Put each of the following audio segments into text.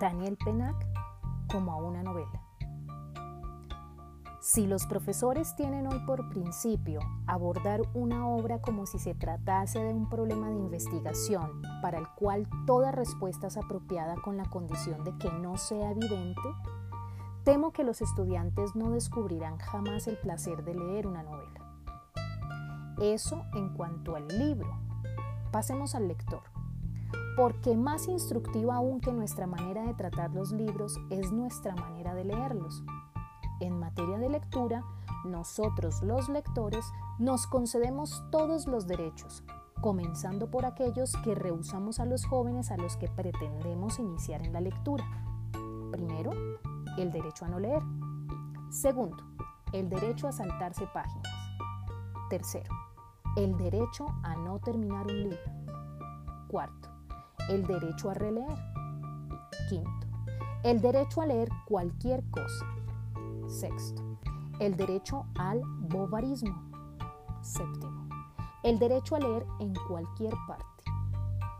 Daniel Penac como a una novela. Si los profesores tienen hoy por principio abordar una obra como si se tratase de un problema de investigación para el cual toda respuesta es apropiada con la condición de que no sea evidente, temo que los estudiantes no descubrirán jamás el placer de leer una novela. Eso en cuanto al libro. Pasemos al lector. Porque más instructiva aún que nuestra manera de tratar los libros es nuestra manera de leerlos. En materia de lectura, nosotros los lectores nos concedemos todos los derechos, comenzando por aquellos que rehusamos a los jóvenes a los que pretendemos iniciar en la lectura. Primero, el derecho a no leer. Segundo, el derecho a saltarse páginas. Tercero, el derecho a no terminar un libro. Cuarto, el derecho a releer. Quinto, el derecho a leer cualquier cosa. Sexto, el derecho al bovarismo. Séptimo, el derecho a leer en cualquier parte.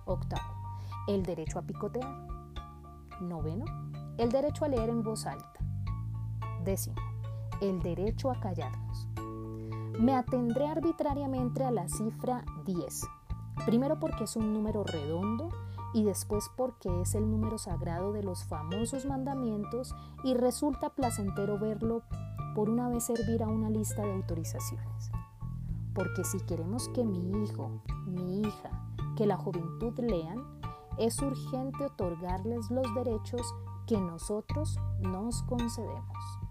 Octavo, el derecho a picotear. Noveno, el derecho a leer en voz alta. Décimo, el derecho a callarnos. Me atendré arbitrariamente a la cifra 10. Primero porque es un número redondo y después porque es el número sagrado de los famosos mandamientos y resulta placentero verlo por una vez servir a una lista de autorizaciones. Porque si queremos que mi hijo, mi hija, que la juventud lean, es urgente otorgarles los derechos que nosotros nos concedemos.